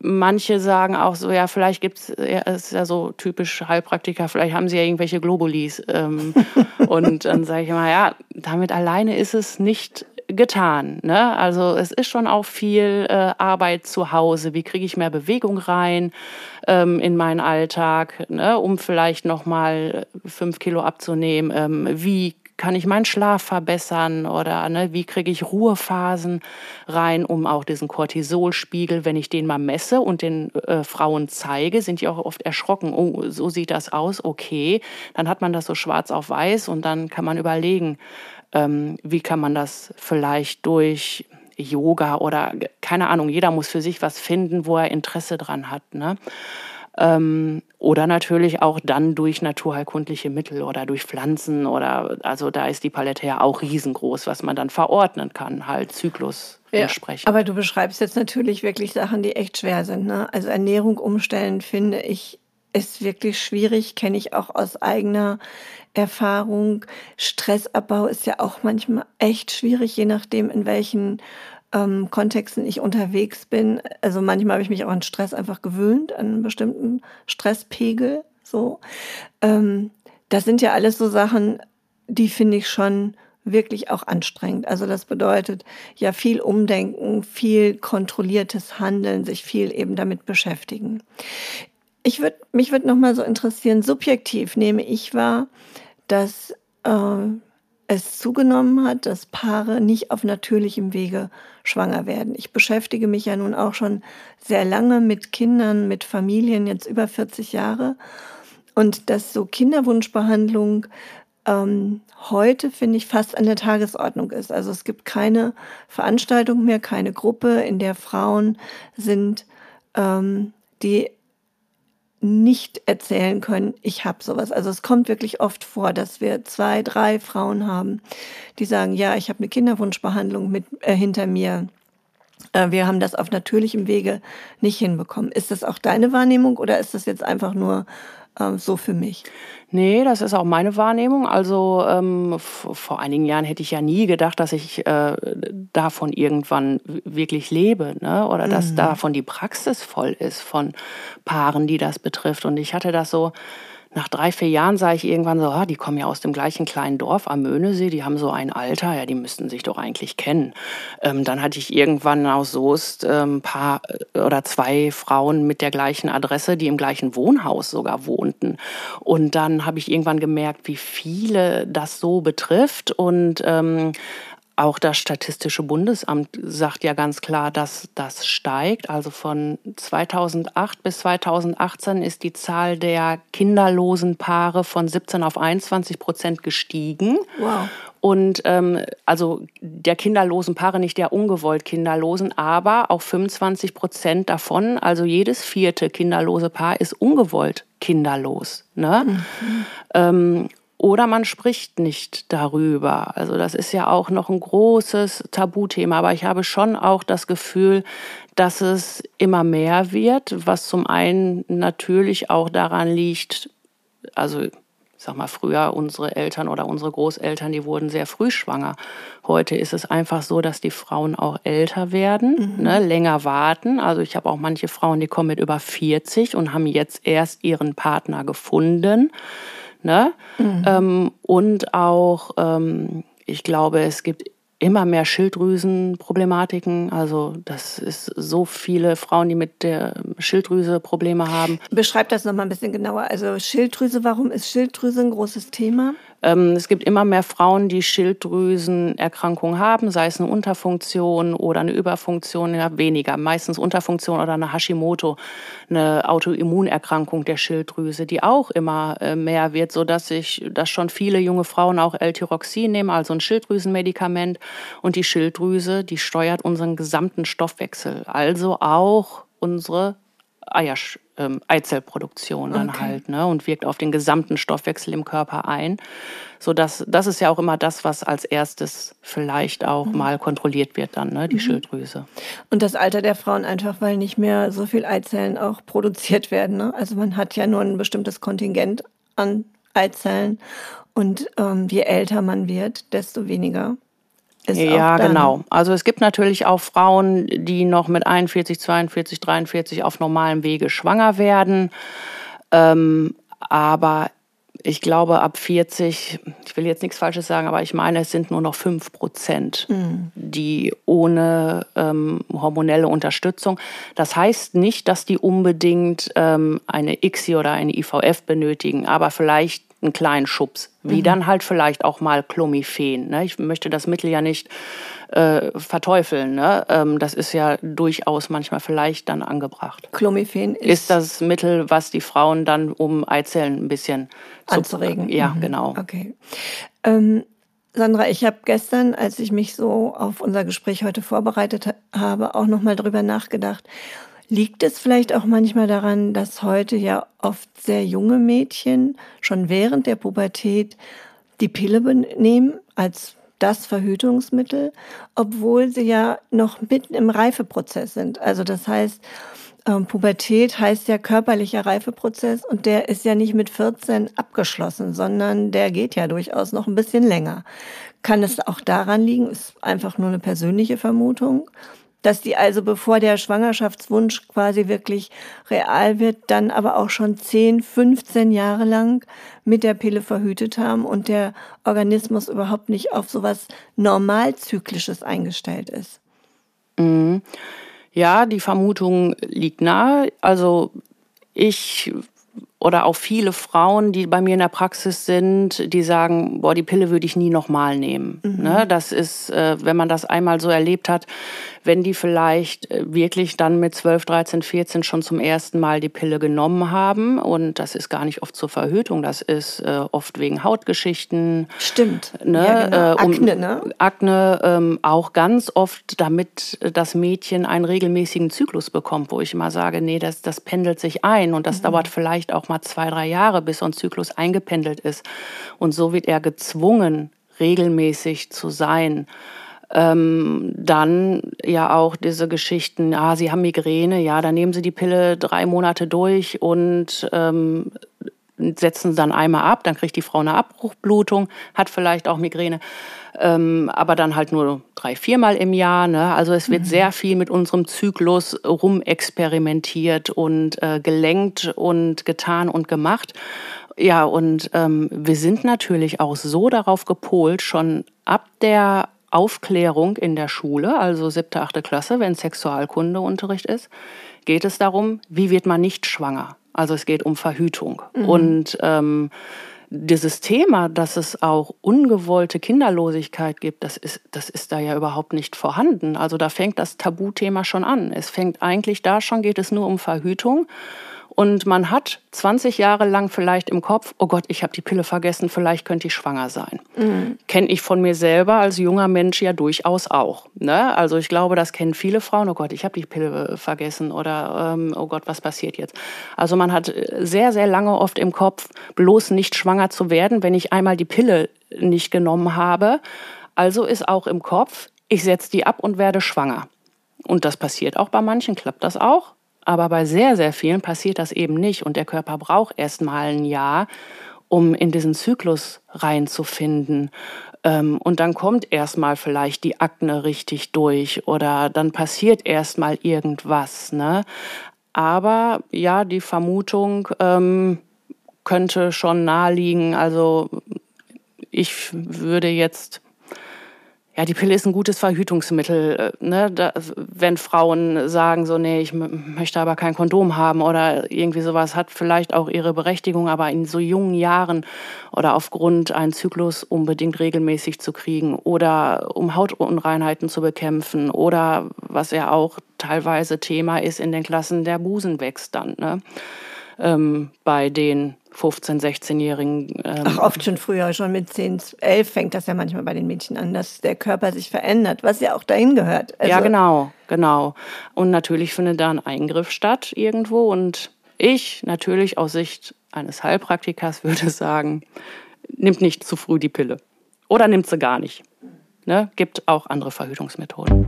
manche sagen auch so, ja, vielleicht gibt's, ja, es ist ja so typisch Heilpraktiker, vielleicht haben sie ja irgendwelche Globulis. Ähm, <laughs> und dann sage ich immer, ja, damit alleine ist es nicht getan. Ne? Also es ist schon auch viel äh, Arbeit zu Hause. Wie kriege ich mehr Bewegung rein ähm, in meinen Alltag, ne? um vielleicht noch mal fünf Kilo abzunehmen? Ähm, wie kann ich meinen Schlaf verbessern oder ne, wie kriege ich Ruhephasen rein, um auch diesen Cortisolspiegel, wenn ich den mal messe und den äh, Frauen zeige, sind die auch oft erschrocken. Oh, so sieht das aus, okay. Dann hat man das so schwarz auf weiß und dann kann man überlegen, ähm, wie kann man das vielleicht durch Yoga oder keine Ahnung, jeder muss für sich was finden, wo er Interesse dran hat. Ne? Ähm, oder natürlich auch dann durch naturheilkundliche Mittel oder durch Pflanzen oder also da ist die Palette ja auch riesengroß, was man dann verordnen kann, halt Zyklus ja, entsprechend. Aber du beschreibst jetzt natürlich wirklich Sachen, die echt schwer sind. Ne? Also Ernährung umstellen, finde ich, ist wirklich schwierig, kenne ich auch aus eigener Erfahrung. Stressabbau ist ja auch manchmal echt schwierig, je nachdem, in welchen ähm, Kontexten ich unterwegs bin. Also manchmal habe ich mich auch an Stress einfach gewöhnt, an einen bestimmten Stresspegel. So, ähm, das sind ja alles so Sachen, die finde ich schon wirklich auch anstrengend. Also das bedeutet ja viel Umdenken, viel kontrolliertes Handeln, sich viel eben damit beschäftigen. Ich würde mich würde noch mal so interessieren. Subjektiv nehme ich wahr, dass äh, es zugenommen hat, dass Paare nicht auf natürlichem Wege schwanger werden. Ich beschäftige mich ja nun auch schon sehr lange mit Kindern, mit Familien, jetzt über 40 Jahre. Und dass so Kinderwunschbehandlung ähm, heute, finde ich, fast an der Tagesordnung ist. Also es gibt keine Veranstaltung mehr, keine Gruppe, in der Frauen sind, ähm, die nicht erzählen können, ich habe sowas. Also es kommt wirklich oft vor, dass wir zwei, drei Frauen haben, die sagen, ja, ich habe eine Kinderwunschbehandlung mit äh, hinter mir. Äh, wir haben das auf natürlichem Wege nicht hinbekommen. Ist das auch deine Wahrnehmung oder ist das jetzt einfach nur so für mich. Nee, das ist auch meine Wahrnehmung. Also ähm, vor einigen Jahren hätte ich ja nie gedacht, dass ich äh, davon irgendwann wirklich lebe, ne? Oder mhm. dass davon die Praxis voll ist von Paaren, die das betrifft. Und ich hatte das so nach drei, vier Jahren sah ich irgendwann so, ah, die kommen ja aus dem gleichen kleinen Dorf am Möhnesee, die haben so ein Alter, ja, die müssten sich doch eigentlich kennen. Ähm, dann hatte ich irgendwann aus Soest ein ähm, paar äh, oder zwei Frauen mit der gleichen Adresse, die im gleichen Wohnhaus sogar wohnten. Und dann habe ich irgendwann gemerkt, wie viele das so betrifft und ähm, auch das Statistische Bundesamt sagt ja ganz klar, dass das steigt. Also von 2008 bis 2018 ist die Zahl der kinderlosen Paare von 17 auf 21 Prozent gestiegen. Wow. Und ähm, also der kinderlosen Paare, nicht der ungewollt kinderlosen, aber auch 25 Prozent davon, also jedes vierte kinderlose Paar ist ungewollt kinderlos. Ne? Mhm. Ähm, oder man spricht nicht darüber. Also das ist ja auch noch ein großes Tabuthema. Aber ich habe schon auch das Gefühl, dass es immer mehr wird, was zum einen natürlich auch daran liegt, also ich sag mal, früher unsere Eltern oder unsere Großeltern, die wurden sehr früh schwanger. Heute ist es einfach so, dass die Frauen auch älter werden, mhm. ne, länger warten. Also ich habe auch manche Frauen, die kommen mit über 40 und haben jetzt erst ihren Partner gefunden. Ne? Mhm. Ähm, und auch, ähm, ich glaube, es gibt immer mehr Schilddrüsenproblematiken. Also das ist so viele Frauen, die mit der Schilddrüse Probleme haben. Beschreib das nochmal ein bisschen genauer. Also Schilddrüse, warum ist Schilddrüse ein großes Thema? Ähm, es gibt immer mehr Frauen, die Schilddrüsenerkrankungen haben, sei es eine Unterfunktion oder eine Überfunktion, ja weniger, meistens Unterfunktion oder eine Hashimoto, eine Autoimmunerkrankung der Schilddrüse, die auch immer äh, mehr wird, so dass ich, dass schon viele junge Frauen auch L-Tyroxin nehmen, also ein Schilddrüsenmedikament. Und die Schilddrüse, die steuert unseren gesamten Stoffwechsel, also auch unsere Eiersch ähm, Eizellproduktion dann okay. halt, ne? Und wirkt auf den gesamten Stoffwechsel im Körper ein. So dass das ist ja auch immer das, was als erstes vielleicht auch mhm. mal kontrolliert wird dann, ne? Die mhm. Schilddrüse. Und das Alter der Frauen einfach, weil nicht mehr so viel Eizellen auch produziert werden. Ne? Also man hat ja nur ein bestimmtes Kontingent an Eizellen. Und ähm, je älter man wird, desto weniger ist ja, genau. Also es gibt natürlich auch Frauen, die noch mit 41, 42, 43 auf normalem Wege schwanger werden. Ähm, aber ich glaube, ab 40, ich will jetzt nichts Falsches sagen, aber ich meine, es sind nur noch 5 Prozent, mhm. die ohne ähm, hormonelle Unterstützung. Das heißt nicht, dass die unbedingt ähm, eine ICSI oder eine IVF benötigen, aber vielleicht einen kleinen Schubs, wie mhm. dann halt vielleicht auch mal Clomiphen. Ne? Ich möchte das Mittel ja nicht äh, verteufeln. Ne? Ähm, das ist ja durchaus manchmal vielleicht dann angebracht. Clomiphen ist, ist das Mittel, was die Frauen dann, um Eizellen ein bisschen anzuregen. Zu, ja, mhm. genau. Okay. Ähm, Sandra, ich habe gestern, als ich mich so auf unser Gespräch heute vorbereitet habe, auch noch mal drüber nachgedacht. Liegt es vielleicht auch manchmal daran, dass heute ja oft sehr junge Mädchen schon während der Pubertät die Pille nehmen als das Verhütungsmittel, obwohl sie ja noch mitten im Reifeprozess sind. Also das heißt, ähm, Pubertät heißt ja körperlicher Reifeprozess und der ist ja nicht mit 14 abgeschlossen, sondern der geht ja durchaus noch ein bisschen länger. Kann es auch daran liegen, ist einfach nur eine persönliche Vermutung, dass die also bevor der Schwangerschaftswunsch quasi wirklich real wird, dann aber auch schon 10, 15 Jahre lang mit der Pille verhütet haben und der Organismus überhaupt nicht auf sowas Normalzyklisches eingestellt ist. Mhm. Ja, die Vermutung liegt nahe. Also ich oder auch viele Frauen, die bei mir in der Praxis sind, die sagen, boah, die Pille würde ich nie nochmal nehmen. Mhm. Ne? Das ist, äh, wenn man das einmal so erlebt hat, wenn die vielleicht äh, wirklich dann mit 12, 13, 14 schon zum ersten Mal die Pille genommen haben. Und das ist gar nicht oft zur Verhütung, das ist äh, oft wegen Hautgeschichten. Stimmt. Ne? Ja, genau. äh, um, Akne, ne? Akne ähm, auch ganz oft, damit das Mädchen einen regelmäßigen Zyklus bekommt, wo ich immer sage, nee, das, das pendelt sich ein und das mhm. dauert vielleicht auch mal zwei, drei Jahre, bis so ein Zyklus eingependelt ist. Und so wird er gezwungen, regelmäßig zu sein. Ähm, dann ja auch diese Geschichten, ah, Sie haben Migräne, ja, dann nehmen Sie die Pille drei Monate durch und ähm, setzen dann einmal ab, dann kriegt die Frau eine Abbruchblutung, hat vielleicht auch Migräne, ähm, aber dann halt nur drei, viermal im Jahr. Ne? Also es wird mhm. sehr viel mit unserem Zyklus rumexperimentiert und äh, gelenkt und getan und gemacht. Ja, und ähm, wir sind natürlich auch so darauf gepolt, schon ab der Aufklärung in der Schule, also siebte, achte Klasse, wenn Sexualkundeunterricht ist, geht es darum, wie wird man nicht schwanger. Also es geht um Verhütung. Mhm. Und ähm, dieses Thema, dass es auch ungewollte Kinderlosigkeit gibt, das ist, das ist da ja überhaupt nicht vorhanden. Also da fängt das Tabuthema schon an. Es fängt eigentlich da schon, geht es nur um Verhütung. Und man hat 20 Jahre lang vielleicht im Kopf, oh Gott, ich habe die Pille vergessen, vielleicht könnte ich schwanger sein. Mhm. Kenne ich von mir selber als junger Mensch ja durchaus auch. Ne? Also ich glaube, das kennen viele Frauen, oh Gott, ich habe die Pille vergessen oder ähm, oh Gott, was passiert jetzt? Also man hat sehr, sehr lange oft im Kopf, bloß nicht schwanger zu werden, wenn ich einmal die Pille nicht genommen habe. Also ist auch im Kopf, ich setze die ab und werde schwanger. Und das passiert auch bei manchen, klappt das auch. Aber bei sehr, sehr vielen passiert das eben nicht. Und der Körper braucht erst mal ein Jahr, um in diesen Zyklus reinzufinden. Ähm, und dann kommt erst mal vielleicht die Akne richtig durch oder dann passiert erst mal irgendwas. Ne? Aber ja, die Vermutung ähm, könnte schon naheliegen. Also ich würde jetzt ja, die Pille ist ein gutes Verhütungsmittel. Äh, ne? Da, wenn Frauen sagen so, nee, ich möchte aber kein Kondom haben oder irgendwie sowas, hat vielleicht auch ihre Berechtigung, aber in so jungen Jahren oder aufgrund einen Zyklus unbedingt regelmäßig zu kriegen oder um Hautunreinheiten zu bekämpfen oder was ja auch teilweise Thema ist in den Klassen, der Busen wächst dann. Ne? Ähm, bei den 15-, 16-Jährigen. Ähm Ach, oft schon früher, schon mit 10, 11 fängt das ja manchmal bei den Mädchen an, dass der Körper sich verändert, was ja auch dahin gehört. Also ja, genau, genau. Und natürlich findet da ein Eingriff statt irgendwo. Und ich natürlich aus Sicht eines Heilpraktikers <laughs> würde sagen, nimmt nicht zu früh die Pille. Oder nimmt sie gar nicht. Ne? Gibt auch andere Verhütungsmethoden.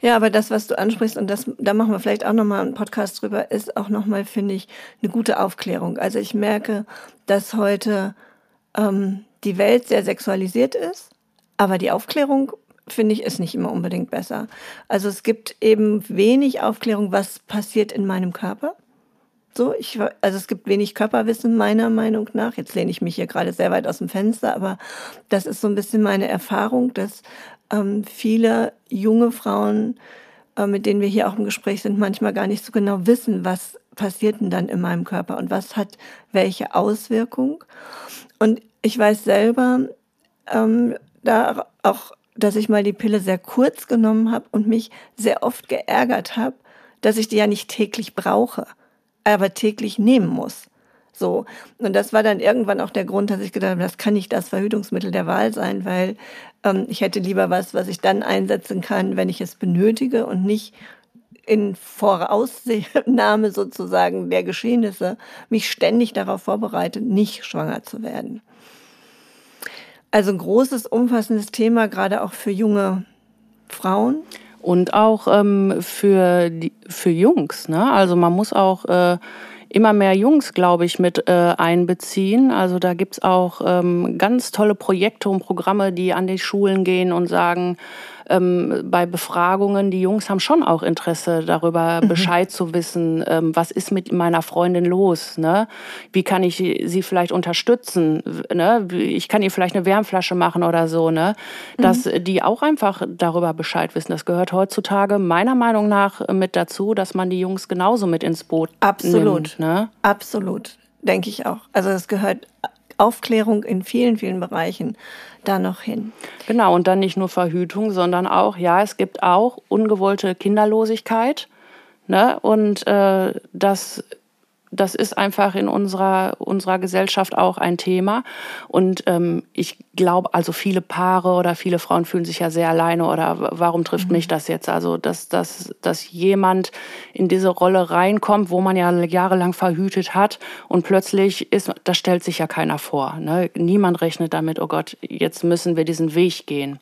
Ja, aber das, was du ansprichst, und das, da machen wir vielleicht auch nochmal einen Podcast drüber, ist auch nochmal, finde ich, eine gute Aufklärung. Also ich merke, dass heute ähm, die Welt sehr sexualisiert ist, aber die Aufklärung, finde ich, ist nicht immer unbedingt besser. Also es gibt eben wenig Aufklärung, was passiert in meinem Körper. So, ich, also es gibt wenig Körperwissen meiner Meinung nach. Jetzt lehne ich mich hier gerade sehr weit aus dem Fenster, aber das ist so ein bisschen meine Erfahrung, dass ähm, viele junge Frauen, äh, mit denen wir hier auch im Gespräch sind, manchmal gar nicht so genau wissen, was passiert denn dann in meinem Körper und was hat welche Auswirkung. Und ich weiß selber, ähm, da auch, dass ich mal die Pille sehr kurz genommen habe und mich sehr oft geärgert habe, dass ich die ja nicht täglich brauche, aber täglich nehmen muss. So. Und das war dann irgendwann auch der Grund, dass ich gedacht habe, das kann nicht das Verhütungsmittel der Wahl sein, weil ich hätte lieber was, was ich dann einsetzen kann, wenn ich es benötige und nicht in Vorausnahme sozusagen der Geschehnisse mich ständig darauf vorbereite, nicht schwanger zu werden. Also ein großes, umfassendes Thema, gerade auch für junge Frauen. Und auch ähm, für, die, für Jungs. Ne? Also man muss auch äh, immer mehr Jungs, glaube ich, mit äh, einbeziehen. Also da gibt's auch ähm, ganz tolle Projekte und Programme, die an die Schulen gehen und sagen, ähm, bei Befragungen, die Jungs haben schon auch Interesse darüber, mhm. Bescheid zu wissen, ähm, was ist mit meiner Freundin los, ne? Wie kann ich sie vielleicht unterstützen, ne? Ich kann ihr vielleicht eine Wärmflasche machen oder so, ne? Dass mhm. die auch einfach darüber Bescheid wissen. Das gehört heutzutage meiner Meinung nach mit dazu, dass man die Jungs genauso mit ins Boot Absolut. nimmt. Ne? Absolut, denke ich auch. Also es gehört Aufklärung in vielen, vielen Bereichen da noch hin. Genau, und dann nicht nur Verhütung, sondern auch, ja, es gibt auch ungewollte Kinderlosigkeit. Ne? Und äh, das das ist einfach in unserer, unserer Gesellschaft auch ein Thema. Und ähm, ich glaube, also viele Paare oder viele Frauen fühlen sich ja sehr alleine oder warum trifft mhm. mich das jetzt? Also, dass, dass, dass jemand in diese Rolle reinkommt, wo man ja jahrelang verhütet hat und plötzlich ist, das stellt sich ja keiner vor. Ne? Niemand rechnet damit, oh Gott, jetzt müssen wir diesen Weg gehen.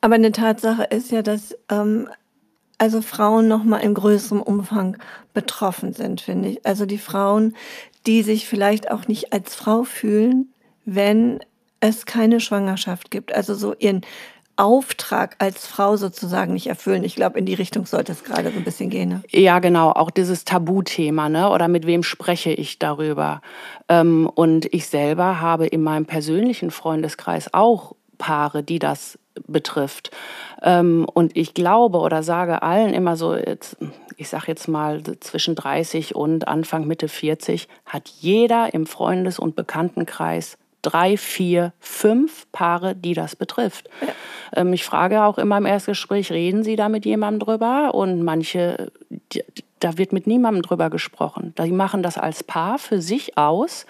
Aber eine Tatsache ist ja, dass ähm, also Frauen noch mal in größerem Umfang betroffen sind, finde ich. Also die Frauen, die sich vielleicht auch nicht als Frau fühlen, wenn es keine Schwangerschaft gibt. Also so ihren Auftrag als Frau sozusagen nicht erfüllen. Ich glaube, in die Richtung sollte es gerade so ein bisschen gehen. Ne? Ja, genau. Auch dieses Tabuthema, ne? Oder mit wem spreche ich darüber? Ähm, und ich selber habe in meinem persönlichen Freundeskreis auch Paare, die das betrifft. Ähm, und ich glaube oder sage allen immer so, jetzt, ich sage jetzt mal zwischen 30 und Anfang Mitte 40, hat jeder im Freundes- und Bekanntenkreis drei, vier, fünf Paare, die das betrifft. Ja. Ähm, ich frage auch immer im Erstgespräch, reden Sie da mit jemandem drüber? Und manche, da wird mit niemandem drüber gesprochen. Die machen das als Paar für sich aus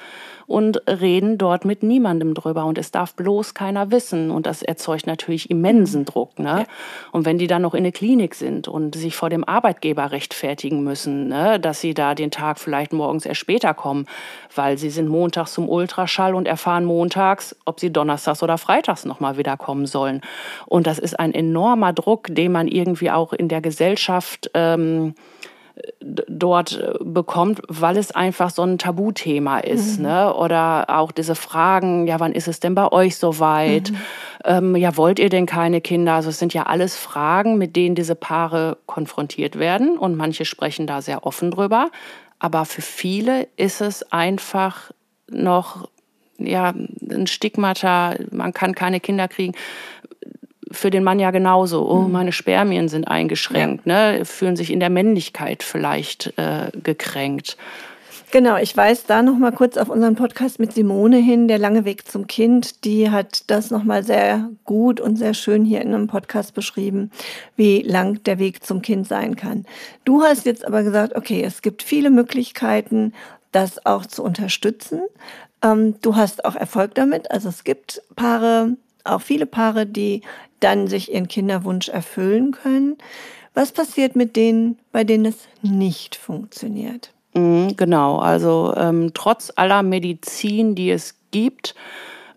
und reden dort mit niemandem drüber. Und es darf bloß keiner wissen. Und das erzeugt natürlich immensen. Druck. Ne? Ja. Und wenn die dann noch in der Klinik sind und sich vor dem Arbeitgeber rechtfertigen müssen, ne, dass sie da den Tag vielleicht morgens erst später kommen, weil sie sind montags zum Ultraschall und erfahren montags, ob sie donnerstags oder freitags nochmal wiederkommen sollen. Und das ist ein enormer Druck, den man irgendwie auch in der Gesellschaft ähm, dort äh, bekommt, weil es einfach so ein Tabuthema ist. Mhm. Ne? Oder auch diese Fragen, ja, wann ist es denn bei euch soweit? Mhm. Ähm, ja, wollt ihr denn keine Kinder? Also es sind ja alles Fragen, mit denen diese Paare konfrontiert werden und manche sprechen da sehr offen drüber. Aber für viele ist es einfach noch ja, ein Stigmata, man kann keine Kinder kriegen für den Mann ja genauso. Oh, mhm. meine Spermien sind eingeschränkt, ja. ne? fühlen sich in der Männlichkeit vielleicht äh, gekränkt. Genau, ich weise da noch mal kurz auf unseren Podcast mit Simone hin, der lange Weg zum Kind. Die hat das noch mal sehr gut und sehr schön hier in einem Podcast beschrieben, wie lang der Weg zum Kind sein kann. Du hast jetzt aber gesagt, okay, es gibt viele Möglichkeiten, das auch zu unterstützen. Ähm, du hast auch Erfolg damit. Also es gibt Paare, auch viele Paare, die dann sich ihren Kinderwunsch erfüllen können. Was passiert mit denen, bei denen es nicht funktioniert? Mhm, genau, also ähm, trotz aller Medizin, die es gibt,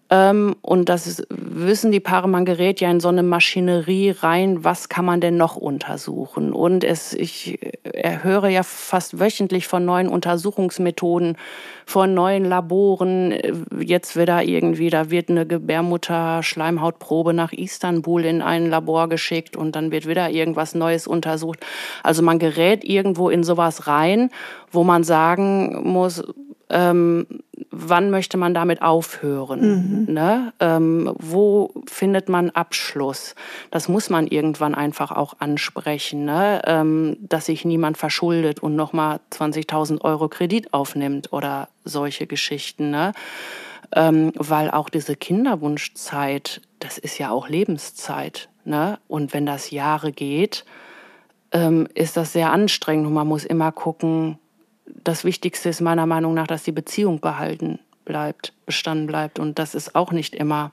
und das wissen die Paare, man gerät ja in so eine Maschinerie rein, was kann man denn noch untersuchen? Und es, ich höre ja fast wöchentlich von neuen Untersuchungsmethoden, von neuen Laboren. Jetzt wird da irgendwie, da wird eine Gebärmutter-Schleimhautprobe nach Istanbul in ein Labor geschickt und dann wird wieder irgendwas Neues untersucht. Also man gerät irgendwo in sowas rein, wo man sagen muss, ähm, wann möchte man damit aufhören? Mhm. Ne? Ähm, wo findet man Abschluss? Das muss man irgendwann einfach auch ansprechen, ne? ähm, dass sich niemand verschuldet und nochmal 20.000 Euro Kredit aufnimmt oder solche Geschichten. Ne? Ähm, weil auch diese Kinderwunschzeit, das ist ja auch Lebenszeit. Ne? Und wenn das Jahre geht, ähm, ist das sehr anstrengend und man muss immer gucken, das Wichtigste ist meiner Meinung nach, dass die Beziehung behalten bleibt, bestanden bleibt. Und das ist auch nicht immer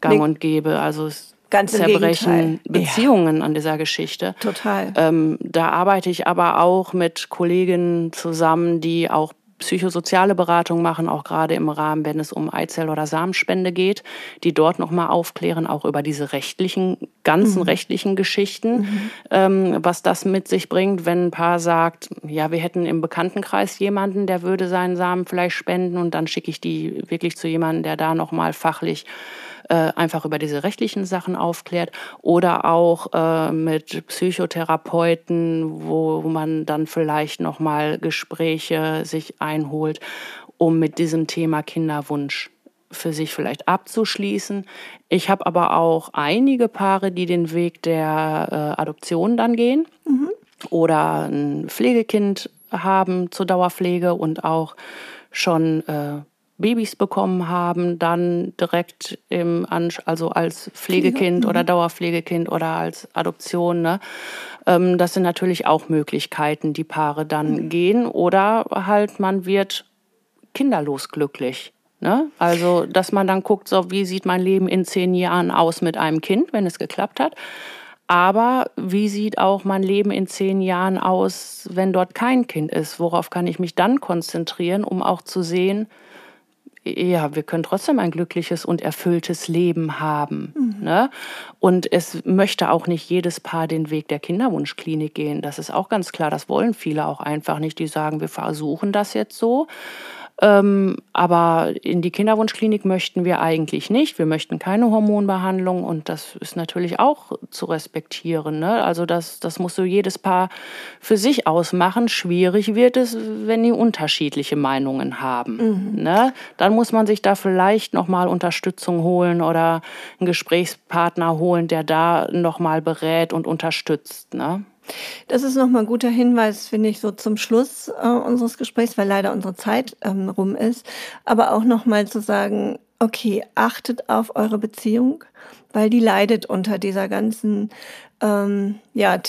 gang und gäbe. Also es Ganz zerbrechen Beziehungen ja. an dieser Geschichte. Total. Ähm, da arbeite ich aber auch mit Kolleginnen zusammen, die auch psychosoziale Beratung machen, auch gerade im Rahmen, wenn es um Eizell- oder Samenspende geht, die dort nochmal aufklären, auch über diese rechtlichen, ganzen mhm. rechtlichen Geschichten, mhm. ähm, was das mit sich bringt, wenn ein Paar sagt, ja, wir hätten im Bekanntenkreis jemanden, der würde seinen Samen vielleicht spenden und dann schicke ich die wirklich zu jemandem, der da nochmal fachlich äh, einfach über diese rechtlichen Sachen aufklärt oder auch äh, mit Psychotherapeuten, wo man dann vielleicht noch mal Gespräche sich einholt, um mit diesem Thema Kinderwunsch für sich vielleicht abzuschließen. Ich habe aber auch einige Paare, die den Weg der äh, Adoption dann gehen mhm. oder ein Pflegekind haben zur Dauerpflege und auch schon äh, Babys bekommen haben, dann direkt im, also als Pflegekind oder mhm. Dauerpflegekind oder als Adoption. Ne? Ähm, das sind natürlich auch Möglichkeiten, die Paare dann mhm. gehen. Oder halt man wird kinderlos glücklich. Ne? Also, dass man dann guckt, so wie sieht mein Leben in zehn Jahren aus mit einem Kind, wenn es geklappt hat. Aber wie sieht auch mein Leben in zehn Jahren aus, wenn dort kein Kind ist? Worauf kann ich mich dann konzentrieren, um auch zu sehen, ja, wir können trotzdem ein glückliches und erfülltes Leben haben. Mhm. Ne? Und es möchte auch nicht jedes Paar den Weg der Kinderwunschklinik gehen. Das ist auch ganz klar. Das wollen viele auch einfach nicht. Die sagen, wir versuchen das jetzt so. Ähm, aber in die Kinderwunschklinik möchten wir eigentlich nicht. Wir möchten keine Hormonbehandlung und das ist natürlich auch zu respektieren. Ne? Also das, das muss so jedes Paar für sich ausmachen. Schwierig wird es, wenn die unterschiedliche Meinungen haben. Mhm. Ne? Dann muss man sich da vielleicht nochmal Unterstützung holen oder einen Gesprächspartner holen, der da nochmal berät und unterstützt. Ne? Das ist nochmal ein guter Hinweis, finde ich, so zum Schluss äh, unseres Gesprächs, weil leider unsere Zeit ähm, rum ist. Aber auch nochmal zu sagen, okay, achtet auf eure Beziehung, weil die leidet unter dieser ganzen, ähm, ja,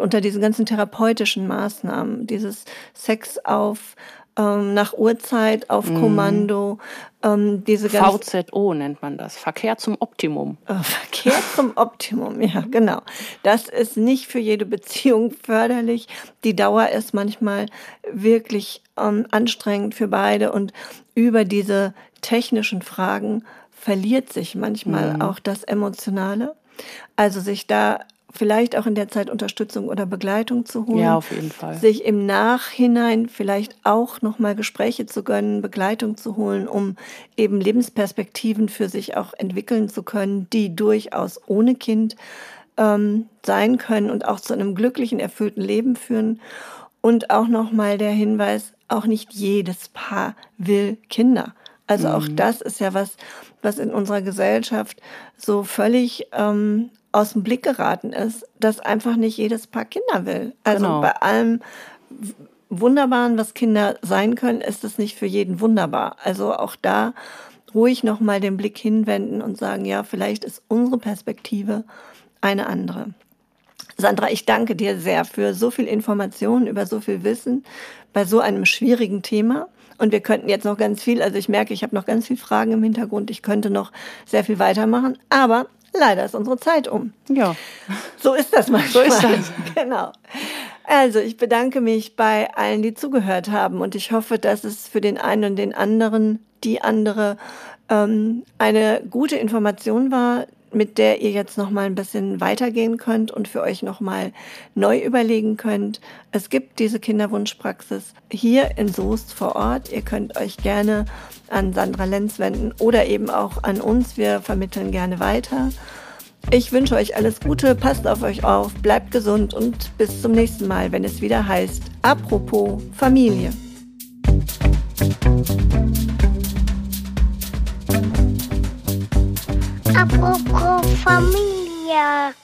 unter diesen ganzen therapeutischen Maßnahmen, dieses Sex auf ähm, nach Uhrzeit auf mhm. Kommando. Ähm, diese VZO nennt man das. Verkehr zum Optimum. Äh, Verkehr zum Optimum, ja, genau. Das ist nicht für jede Beziehung förderlich. Die Dauer ist manchmal wirklich ähm, anstrengend für beide und über diese technischen Fragen verliert sich manchmal mhm. auch das Emotionale. Also sich da vielleicht auch in der Zeit Unterstützung oder Begleitung zu holen. Ja, auf jeden Fall. Sich im Nachhinein vielleicht auch nochmal Gespräche zu gönnen, Begleitung zu holen, um eben Lebensperspektiven für sich auch entwickeln zu können, die durchaus ohne Kind ähm, sein können und auch zu einem glücklichen, erfüllten Leben führen. Und auch nochmal der Hinweis, auch nicht jedes Paar will Kinder. Also auch mhm. das ist ja was, was in unserer Gesellschaft so völlig ähm, aus dem Blick geraten ist, dass einfach nicht jedes Paar Kinder will. Also genau. bei allem Wunderbaren, was Kinder sein können, ist es nicht für jeden wunderbar. Also auch da ruhig nochmal den Blick hinwenden und sagen, ja, vielleicht ist unsere Perspektive eine andere. Sandra, ich danke dir sehr für so viel Informationen, über so viel Wissen bei so einem schwierigen Thema. Und wir könnten jetzt noch ganz viel, also ich merke, ich habe noch ganz viele Fragen im Hintergrund, ich könnte noch sehr viel weitermachen, aber leider ist unsere Zeit um. Ja. So ist das manchmal. So ist das. <laughs> Genau. Also, ich bedanke mich bei allen, die zugehört haben und ich hoffe, dass es für den einen und den anderen, die andere, ähm, eine gute Information war, mit der ihr jetzt noch mal ein bisschen weitergehen könnt und für euch noch mal neu überlegen könnt. Es gibt diese Kinderwunschpraxis hier in Soest vor Ort. Ihr könnt euch gerne an Sandra Lenz wenden oder eben auch an uns. Wir vermitteln gerne weiter. Ich wünsche euch alles Gute, passt auf euch auf, bleibt gesund und bis zum nächsten Mal, wenn es wieder heißt, apropos Familie. Apropos Familie.